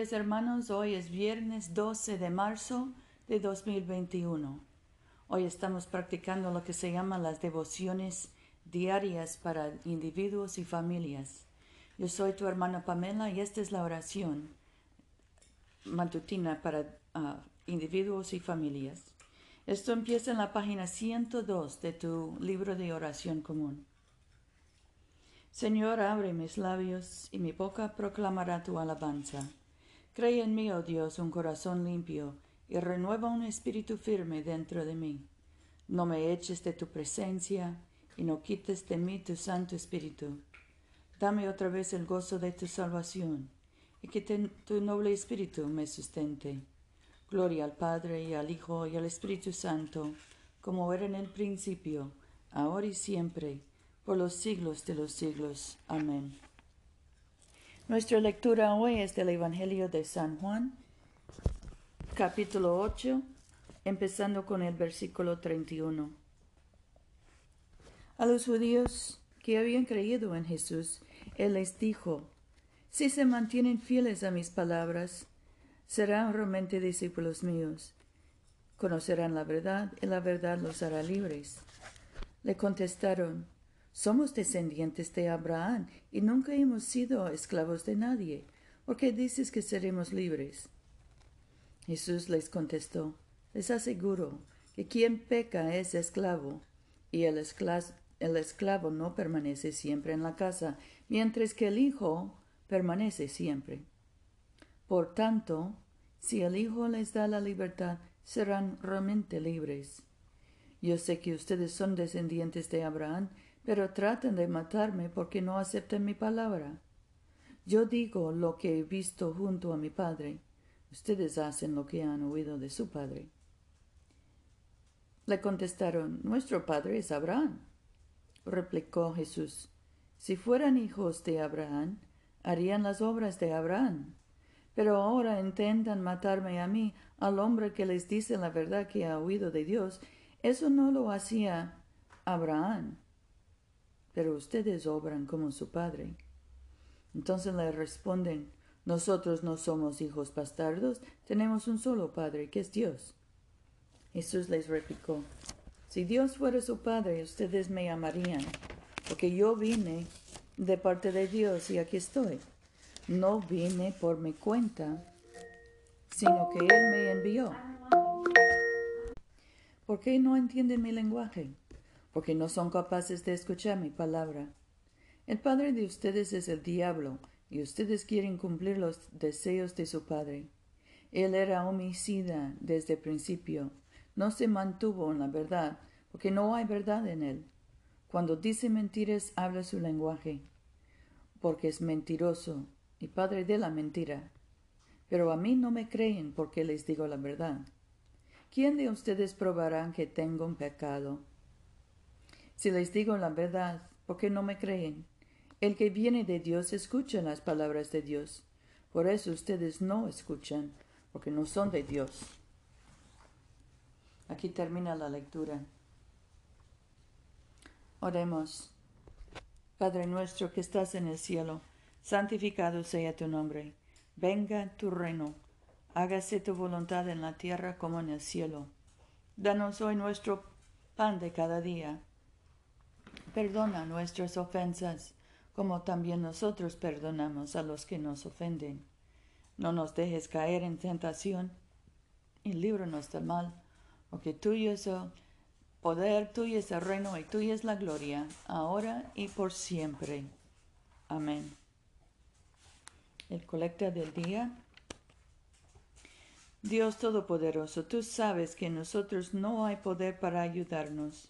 días hermanos, hoy es viernes 12 de marzo de 2021. Hoy estamos practicando lo que se llaman las devociones diarias para individuos y familias. Yo soy tu hermana Pamela y esta es la oración matutina para ah, individuos y familias. Esto empieza en la página 102 de tu libro de oración común. Señor, abre mis labios y mi boca proclamará tu alabanza. Cree en mí, oh Dios, un corazón limpio y renueva un espíritu firme dentro de mí. No me eches de tu presencia y no quites de mí tu Santo Espíritu. Dame otra vez el gozo de tu salvación y que tu noble Espíritu me sustente. Gloria al Padre y al Hijo y al Espíritu Santo, como era en el principio, ahora y siempre, por los siglos de los siglos. Amén. Nuestra lectura hoy es del Evangelio de San Juan, capítulo 8, empezando con el versículo 31. A los judíos que habían creído en Jesús, Él les dijo, Si se mantienen fieles a mis palabras, serán realmente discípulos míos. Conocerán la verdad y la verdad los hará libres. Le contestaron, somos descendientes de Abraham y nunca hemos sido esclavos de nadie. ¿Por qué dices que seremos libres? Jesús les contestó, les aseguro que quien peca es esclavo, y el, el esclavo no permanece siempre en la casa, mientras que el Hijo permanece siempre. Por tanto, si el Hijo les da la libertad, serán realmente libres. Yo sé que ustedes son descendientes de Abraham, pero tratan de matarme porque no aceptan mi palabra. Yo digo lo que he visto junto a mi padre. Ustedes hacen lo que han oído de su padre. Le contestaron, Nuestro padre es Abraham. Replicó Jesús, Si fueran hijos de Abraham, harían las obras de Abraham. Pero ahora intentan matarme a mí, al hombre que les dice la verdad que ha oído de Dios. Eso no lo hacía Abraham pero ustedes obran como su padre. Entonces le responden, nosotros no somos hijos bastardos, tenemos un solo padre, que es Dios. Jesús les replicó, si Dios fuera su padre, ustedes me amarían, porque yo vine de parte de Dios y aquí estoy. No vine por mi cuenta, sino que Él me envió. ¿Por qué no entienden mi lenguaje? Porque no son capaces de escuchar mi palabra. El padre de ustedes es el diablo, y ustedes quieren cumplir los deseos de su padre. Él era homicida desde el principio, no se mantuvo en la verdad, porque no hay verdad en él. Cuando dice mentiras, habla su lenguaje, porque es mentiroso y padre de la mentira. Pero a mí no me creen porque les digo la verdad. ¿Quién de ustedes probarán que tengo un pecado? Si les digo la verdad, ¿por qué no me creen? El que viene de Dios escucha las palabras de Dios. Por eso ustedes no escuchan, porque no son de Dios. Aquí termina la lectura. Oremos. Padre nuestro que estás en el cielo, santificado sea tu nombre. Venga tu reino. Hágase tu voluntad en la tierra como en el cielo. Danos hoy nuestro pan de cada día Perdona nuestras ofensas, como también nosotros perdonamos a los que nos ofenden. No nos dejes caer en tentación y líbranos del mal, porque tuyo es el poder, tuyo es el reino y tuya es la gloria, ahora y por siempre. Amén. El colecta del día. Dios Todopoderoso, tú sabes que en nosotros no hay poder para ayudarnos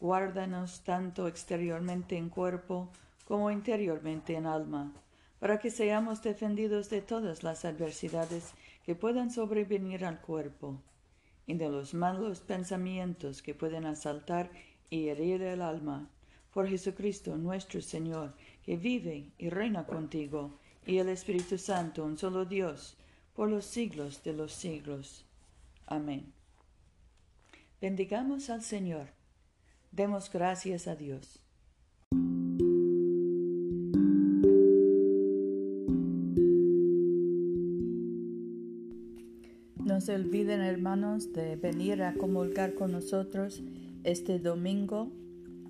Guárdanos tanto exteriormente en cuerpo como interiormente en alma, para que seamos defendidos de todas las adversidades que puedan sobrevenir al cuerpo, y de los malos pensamientos que pueden asaltar y herir el alma, por Jesucristo nuestro Señor, que vive y reina contigo, y el Espíritu Santo, un solo Dios, por los siglos de los siglos. Amén. Bendigamos al Señor. Demos gracias a Dios. No se olviden, hermanos, de venir a comulgar con nosotros este domingo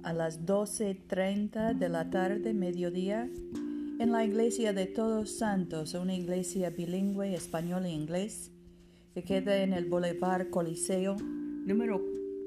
a las 12.30 de la tarde, mediodía, en la iglesia de Todos Santos, una iglesia bilingüe español e inglés, que queda en el Boulevard Coliseo, número